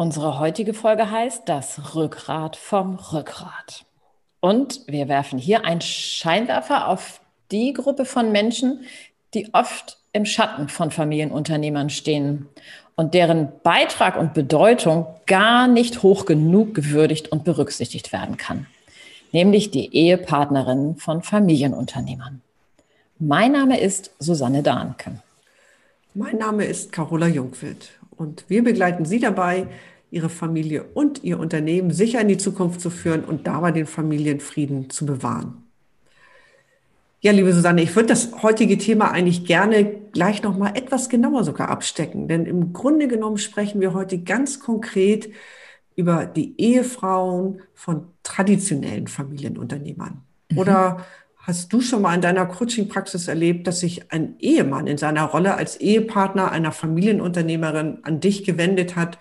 Unsere heutige Folge heißt Das Rückgrat vom Rückgrat. Und wir werfen hier einen Scheinwerfer auf die Gruppe von Menschen, die oft im Schatten von Familienunternehmern stehen und deren Beitrag und Bedeutung gar nicht hoch genug gewürdigt und berücksichtigt werden kann, nämlich die Ehepartnerinnen von Familienunternehmern. Mein Name ist Susanne Dahnke. Mein Name ist Carola Jungwild und wir begleiten Sie dabei, Ihre Familie und Ihr Unternehmen sicher in die Zukunft zu führen und dabei den Familienfrieden zu bewahren. Ja, liebe Susanne, ich würde das heutige Thema eigentlich gerne gleich noch mal etwas genauer sogar abstecken, denn im Grunde genommen sprechen wir heute ganz konkret über die Ehefrauen von traditionellen Familienunternehmern. Mhm. Oder hast du schon mal in deiner Coaching-Praxis erlebt, dass sich ein Ehemann in seiner Rolle als Ehepartner einer Familienunternehmerin an dich gewendet hat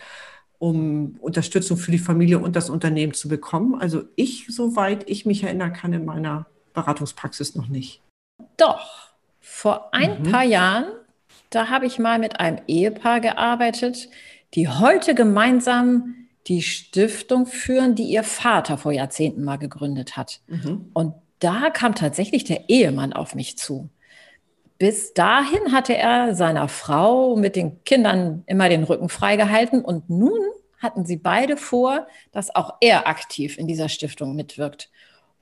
um Unterstützung für die Familie und das Unternehmen zu bekommen. Also ich, soweit ich mich erinnern kann, in meiner Beratungspraxis noch nicht. Doch, vor ein mhm. paar Jahren, da habe ich mal mit einem Ehepaar gearbeitet, die heute gemeinsam die Stiftung führen, die ihr Vater vor Jahrzehnten mal gegründet hat. Mhm. Und da kam tatsächlich der Ehemann auf mich zu. Bis dahin hatte er seiner Frau mit den Kindern immer den Rücken freigehalten und nun hatten sie beide vor, dass auch er aktiv in dieser Stiftung mitwirkt.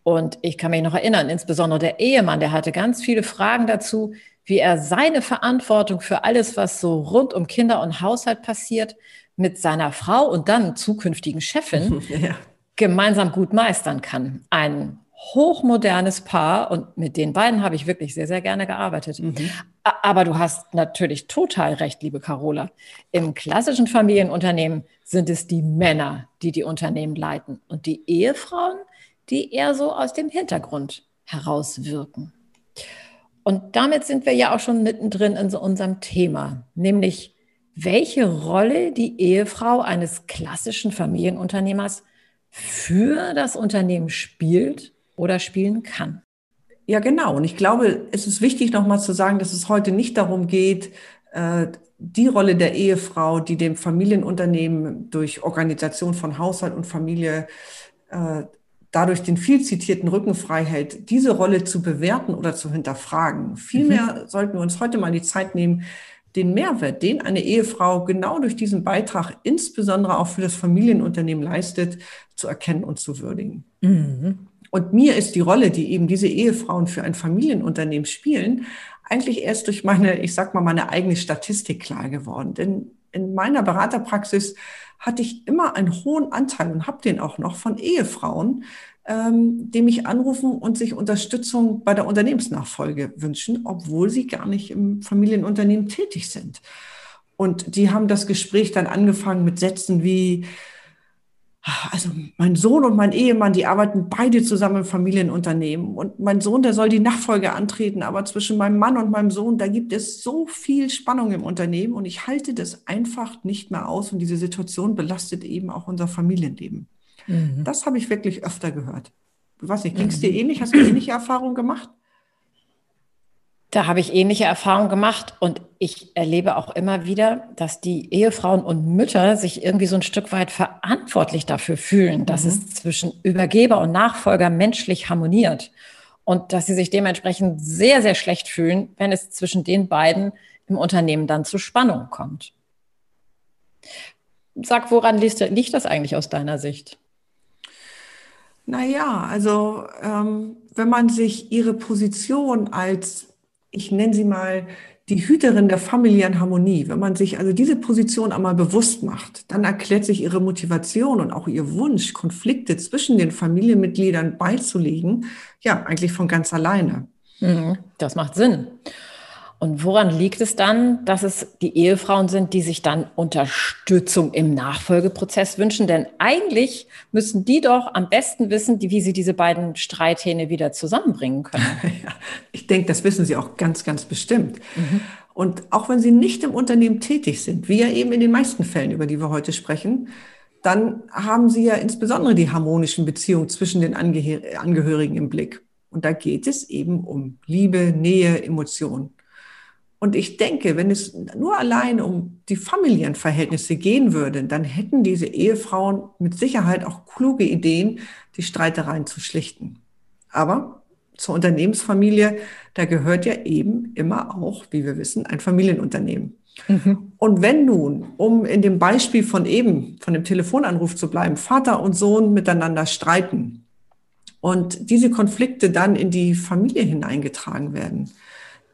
Und ich kann mich noch erinnern, insbesondere der Ehemann, der hatte ganz viele Fragen dazu, wie er seine Verantwortung für alles, was so rund um Kinder und Haushalt passiert, mit seiner Frau und dann zukünftigen Chefin ja. gemeinsam gut meistern kann. Ein hochmodernes Paar und mit den beiden habe ich wirklich sehr, sehr gerne gearbeitet. Mhm. Aber du hast natürlich total recht, liebe Carola. Im klassischen Familienunternehmen sind es die Männer, die die Unternehmen leiten und die Ehefrauen, die eher so aus dem Hintergrund herauswirken. Und damit sind wir ja auch schon mittendrin in so unserem Thema, nämlich welche Rolle die Ehefrau eines klassischen Familienunternehmers für das Unternehmen spielt oder spielen kann. Ja, genau. Und ich glaube, es ist wichtig, nochmal zu sagen, dass es heute nicht darum geht, äh, die Rolle der Ehefrau, die dem Familienunternehmen durch Organisation von Haushalt und Familie äh, dadurch den viel zitierten Rücken frei hält, diese Rolle zu bewerten oder zu hinterfragen. Vielmehr mhm. sollten wir uns heute mal die Zeit nehmen, den Mehrwert, den eine Ehefrau genau durch diesen Beitrag, insbesondere auch für das Familienunternehmen leistet, zu erkennen und zu würdigen. Mhm. Und mir ist die Rolle, die eben diese Ehefrauen für ein Familienunternehmen spielen, eigentlich erst durch meine, ich sag mal, meine eigene Statistik klar geworden. Denn in meiner Beraterpraxis hatte ich immer einen hohen Anteil und habe den auch noch von Ehefrauen, ähm, die mich anrufen und sich Unterstützung bei der Unternehmensnachfolge wünschen, obwohl sie gar nicht im Familienunternehmen tätig sind. Und die haben das Gespräch dann angefangen mit Sätzen wie, also mein Sohn und mein Ehemann, die arbeiten beide zusammen im Familienunternehmen. Und mein Sohn, der soll die Nachfolge antreten. Aber zwischen meinem Mann und meinem Sohn, da gibt es so viel Spannung im Unternehmen. Und ich halte das einfach nicht mehr aus. Und diese Situation belastet eben auch unser Familienleben. Mhm. Das habe ich wirklich öfter gehört. Ich weiß nicht, ging es dir mhm. ähnlich? Hast du ähnliche Erfahrungen gemacht? Da habe ich ähnliche Erfahrungen gemacht und ich erlebe auch immer wieder, dass die Ehefrauen und Mütter sich irgendwie so ein Stück weit verantwortlich dafür fühlen, dass mhm. es zwischen Übergeber und Nachfolger menschlich harmoniert und dass sie sich dementsprechend sehr, sehr schlecht fühlen, wenn es zwischen den beiden im Unternehmen dann zu Spannung kommt. Sag, woran liegt, das eigentlich aus deiner Sicht? Naja, also ähm, wenn man sich ihre Position als ich nenne sie mal die Hüterin der familiären Harmonie. Wenn man sich also diese Position einmal bewusst macht, dann erklärt sich ihre Motivation und auch ihr Wunsch, Konflikte zwischen den Familienmitgliedern beizulegen, ja, eigentlich von ganz alleine. Mhm, das macht Sinn. Und woran liegt es dann, dass es die Ehefrauen sind, die sich dann Unterstützung im Nachfolgeprozess wünschen? Denn eigentlich müssen die doch am besten wissen, wie sie diese beiden Streithähne wieder zusammenbringen können. Ja, ich denke, das wissen sie auch ganz, ganz bestimmt. Mhm. Und auch wenn sie nicht im Unternehmen tätig sind, wie ja eben in den meisten Fällen, über die wir heute sprechen, dann haben sie ja insbesondere die harmonischen Beziehungen zwischen den Angehörigen im Blick. Und da geht es eben um Liebe, Nähe, Emotionen. Und ich denke, wenn es nur allein um die familiären Verhältnisse gehen würde, dann hätten diese Ehefrauen mit Sicherheit auch kluge Ideen, die Streitereien zu schlichten. Aber zur Unternehmensfamilie, da gehört ja eben immer auch, wie wir wissen, ein Familienunternehmen. Mhm. Und wenn nun, um in dem Beispiel von eben, von dem Telefonanruf zu bleiben, Vater und Sohn miteinander streiten und diese Konflikte dann in die Familie hineingetragen werden,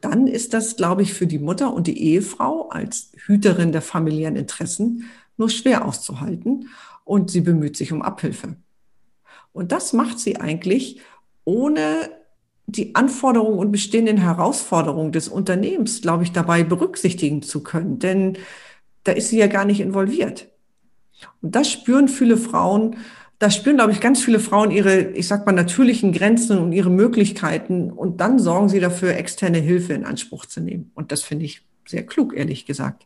dann ist das, glaube ich, für die Mutter und die Ehefrau als Hüterin der familiären Interessen nur schwer auszuhalten und sie bemüht sich um Abhilfe. Und das macht sie eigentlich ohne die Anforderungen und bestehenden Herausforderungen des Unternehmens, glaube ich, dabei berücksichtigen zu können. Denn da ist sie ja gar nicht involviert. Und das spüren viele Frauen da spüren, glaube ich, ganz viele Frauen ihre, ich sag mal, natürlichen Grenzen und ihre Möglichkeiten und dann sorgen sie dafür, externe Hilfe in Anspruch zu nehmen. Und das finde ich sehr klug, ehrlich gesagt.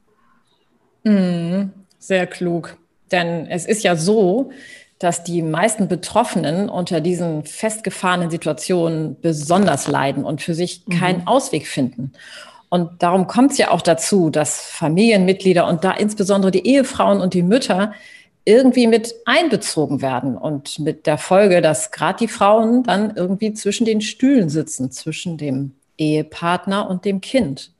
Mm, sehr klug. Denn es ist ja so, dass die meisten Betroffenen unter diesen festgefahrenen Situationen besonders leiden und für sich keinen mhm. Ausweg finden. Und darum kommt es ja auch dazu, dass Familienmitglieder und da insbesondere die Ehefrauen und die Mütter irgendwie mit einbezogen werden und mit der Folge, dass gerade die Frauen dann irgendwie zwischen den Stühlen sitzen, zwischen dem Ehepartner und dem Kind.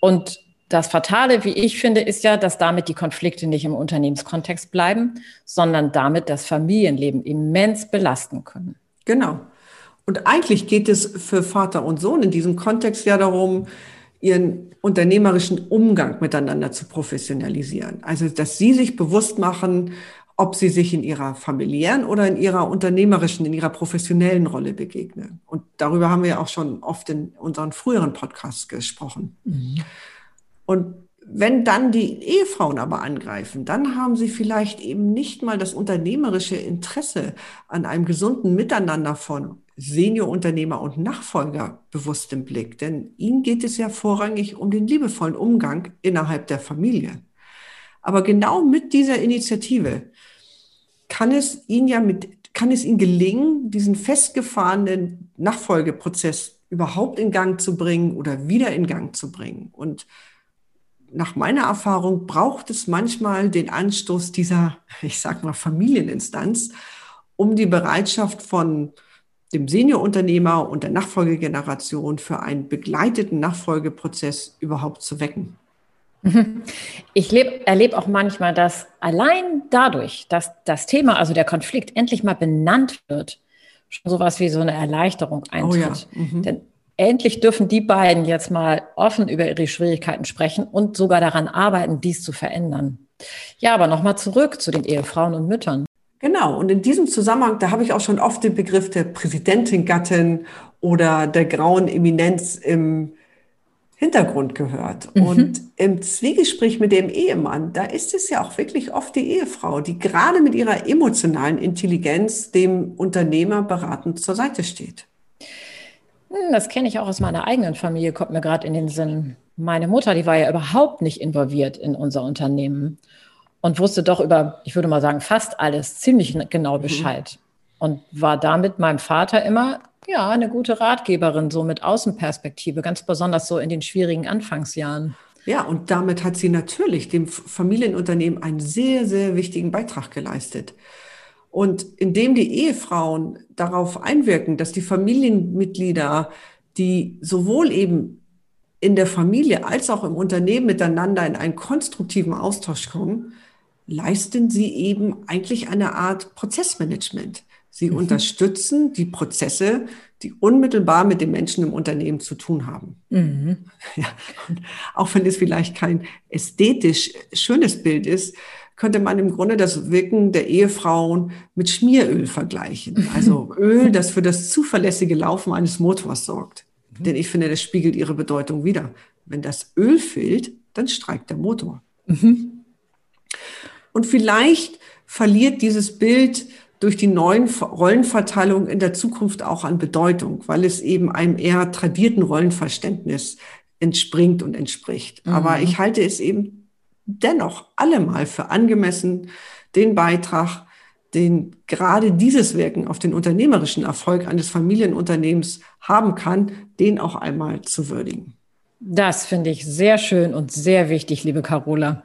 Und das Fatale, wie ich finde, ist ja, dass damit die Konflikte nicht im Unternehmenskontext bleiben, sondern damit das Familienleben immens belasten können. Genau. Und eigentlich geht es für Vater und Sohn in diesem Kontext ja darum, ihren unternehmerischen Umgang miteinander zu professionalisieren. Also, dass sie sich bewusst machen, ob sie sich in ihrer familiären oder in ihrer unternehmerischen, in ihrer professionellen Rolle begegnen. Und darüber haben wir auch schon oft in unseren früheren Podcasts gesprochen. Mhm. Und wenn dann die Ehefrauen aber angreifen, dann haben sie vielleicht eben nicht mal das unternehmerische Interesse an einem gesunden Miteinander von Seniorunternehmer und Nachfolger bewusst im Blick. Denn ihnen geht es ja vorrangig um den liebevollen Umgang innerhalb der Familie. Aber genau mit dieser Initiative kann es ihnen ja mit, kann es ihnen gelingen, diesen festgefahrenen Nachfolgeprozess überhaupt in Gang zu bringen oder wieder in Gang zu bringen. Und nach meiner Erfahrung braucht es manchmal den Anstoß dieser, ich sag mal, Familieninstanz, um die Bereitschaft von dem Seniorunternehmer und der Nachfolgegeneration für einen begleiteten Nachfolgeprozess überhaupt zu wecken. Ich erlebe auch manchmal, dass allein dadurch, dass das Thema, also der Konflikt, endlich mal benannt wird, schon sowas wie so eine Erleichterung eintritt. Oh ja. mhm. Denn endlich dürfen die beiden jetzt mal offen über ihre Schwierigkeiten sprechen und sogar daran arbeiten, dies zu verändern. Ja, aber nochmal zurück zu den Ehefrauen und Müttern. Genau, und in diesem Zusammenhang, da habe ich auch schon oft den Begriff der Präsidentin-Gattin oder der grauen Eminenz im Hintergrund gehört. Mhm. Und im Zwiegespräch mit dem Ehemann, da ist es ja auch wirklich oft die Ehefrau, die gerade mit ihrer emotionalen Intelligenz dem Unternehmer beratend zur Seite steht. Hm, das kenne ich auch aus meiner eigenen Familie, kommt mir gerade in den Sinn. Meine Mutter, die war ja überhaupt nicht involviert in unser Unternehmen und wusste doch über, ich würde mal sagen, fast alles ziemlich genau mhm. Bescheid. Mhm. Und war damit meinem Vater immer, ja, eine gute Ratgeberin, so mit Außenperspektive, ganz besonders so in den schwierigen Anfangsjahren. Ja, und damit hat sie natürlich dem Familienunternehmen einen sehr, sehr wichtigen Beitrag geleistet. Und indem die Ehefrauen darauf einwirken, dass die Familienmitglieder, die sowohl eben in der Familie als auch im Unternehmen miteinander in einen konstruktiven Austausch kommen, leisten sie eben eigentlich eine Art Prozessmanagement. Sie mhm. unterstützen die Prozesse, die unmittelbar mit den Menschen im Unternehmen zu tun haben. Mhm. Ja, auch wenn es vielleicht kein ästhetisch schönes Bild ist, könnte man im Grunde das Wirken der Ehefrauen mit Schmieröl vergleichen. Also Öl, das für das zuverlässige Laufen eines Motors sorgt. Mhm. Denn ich finde, das spiegelt ihre Bedeutung wieder. Wenn das Öl fehlt, dann streikt der Motor. Mhm. Und vielleicht verliert dieses Bild durch die neuen Rollenverteilungen in der Zukunft auch an Bedeutung, weil es eben einem eher tradierten Rollenverständnis entspringt und entspricht. Mhm. Aber ich halte es eben dennoch allemal für angemessen, den Beitrag, den gerade dieses Wirken auf den unternehmerischen Erfolg eines Familienunternehmens haben kann, den auch einmal zu würdigen. Das finde ich sehr schön und sehr wichtig, liebe Carola.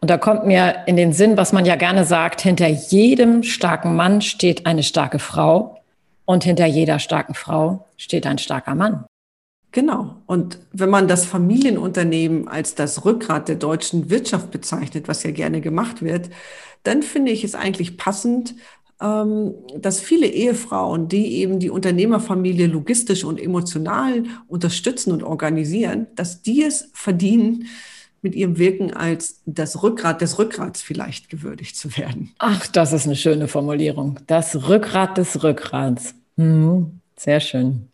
Und da kommt mir in den Sinn, was man ja gerne sagt, hinter jedem starken Mann steht eine starke Frau und hinter jeder starken Frau steht ein starker Mann. Genau. Und wenn man das Familienunternehmen als das Rückgrat der deutschen Wirtschaft bezeichnet, was ja gerne gemacht wird, dann finde ich es eigentlich passend, ähm, dass viele Ehefrauen, die eben die Unternehmerfamilie logistisch und emotional unterstützen und organisieren, dass die es verdienen, mit ihrem Wirken als das Rückgrat des Rückgrats vielleicht gewürdigt zu werden. Ach, das ist eine schöne Formulierung. Das Rückgrat des Rückgrats. Mhm. Sehr schön.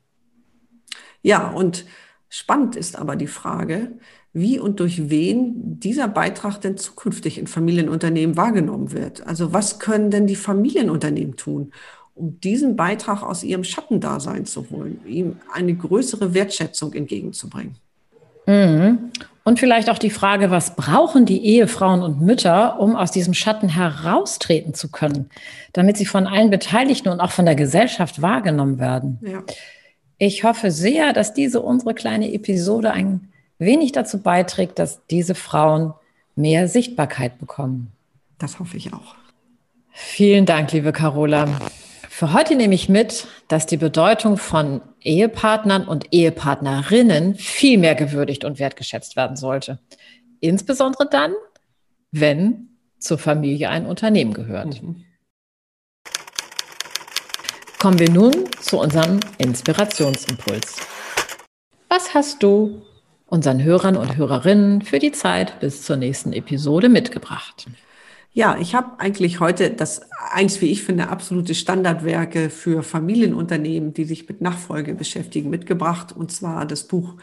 Ja, und spannend ist aber die Frage, wie und durch wen dieser Beitrag denn zukünftig in Familienunternehmen wahrgenommen wird. Also was können denn die Familienunternehmen tun, um diesen Beitrag aus ihrem Schattendasein zu holen, ihm eine größere Wertschätzung entgegenzubringen? Mhm. Und vielleicht auch die Frage, was brauchen die Ehefrauen und Mütter, um aus diesem Schatten heraustreten zu können, damit sie von allen Beteiligten und auch von der Gesellschaft wahrgenommen werden. Ja. Ich hoffe sehr, dass diese unsere kleine Episode ein wenig dazu beiträgt, dass diese Frauen mehr Sichtbarkeit bekommen. Das hoffe ich auch. Vielen Dank, liebe Carola. Für heute nehme ich mit, dass die Bedeutung von Ehepartnern und Ehepartnerinnen viel mehr gewürdigt und wertgeschätzt werden sollte. Insbesondere dann, wenn zur Familie ein Unternehmen gehört. Mhm. Kommen wir nun zu unserem Inspirationsimpuls. Was hast du unseren Hörern und Hörerinnen für die Zeit bis zur nächsten Episode mitgebracht? Ja, ich habe eigentlich heute das eins, wie ich finde, absolute Standardwerke für Familienunternehmen, die sich mit Nachfolge beschäftigen, mitgebracht. Und zwar das Buch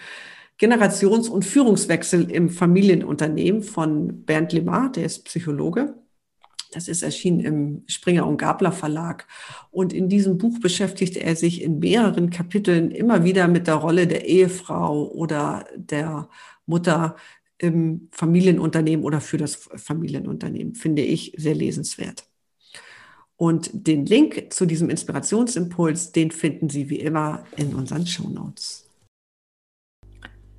Generations- und Führungswechsel im Familienunternehmen von Bernd Lemar, der ist Psychologe. Das ist erschienen im Springer und Gabler Verlag. Und in diesem Buch beschäftigt er sich in mehreren Kapiteln immer wieder mit der Rolle der Ehefrau oder der Mutter im Familienunternehmen oder für das Familienunternehmen. Finde ich sehr lesenswert. Und den Link zu diesem Inspirationsimpuls, den finden Sie wie immer in unseren Show Notes.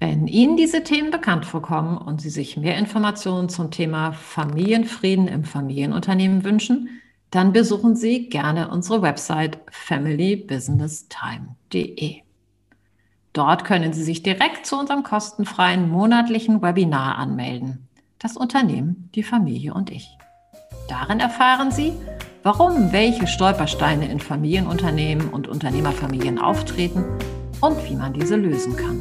Wenn Ihnen diese Themen bekannt vorkommen und Sie sich mehr Informationen zum Thema Familienfrieden im Familienunternehmen wünschen, dann besuchen Sie gerne unsere Website familybusinesstime.de. Dort können Sie sich direkt zu unserem kostenfreien monatlichen Webinar anmelden. Das Unternehmen, die Familie und ich. Darin erfahren Sie, warum welche Stolpersteine in Familienunternehmen und Unternehmerfamilien auftreten und wie man diese lösen kann.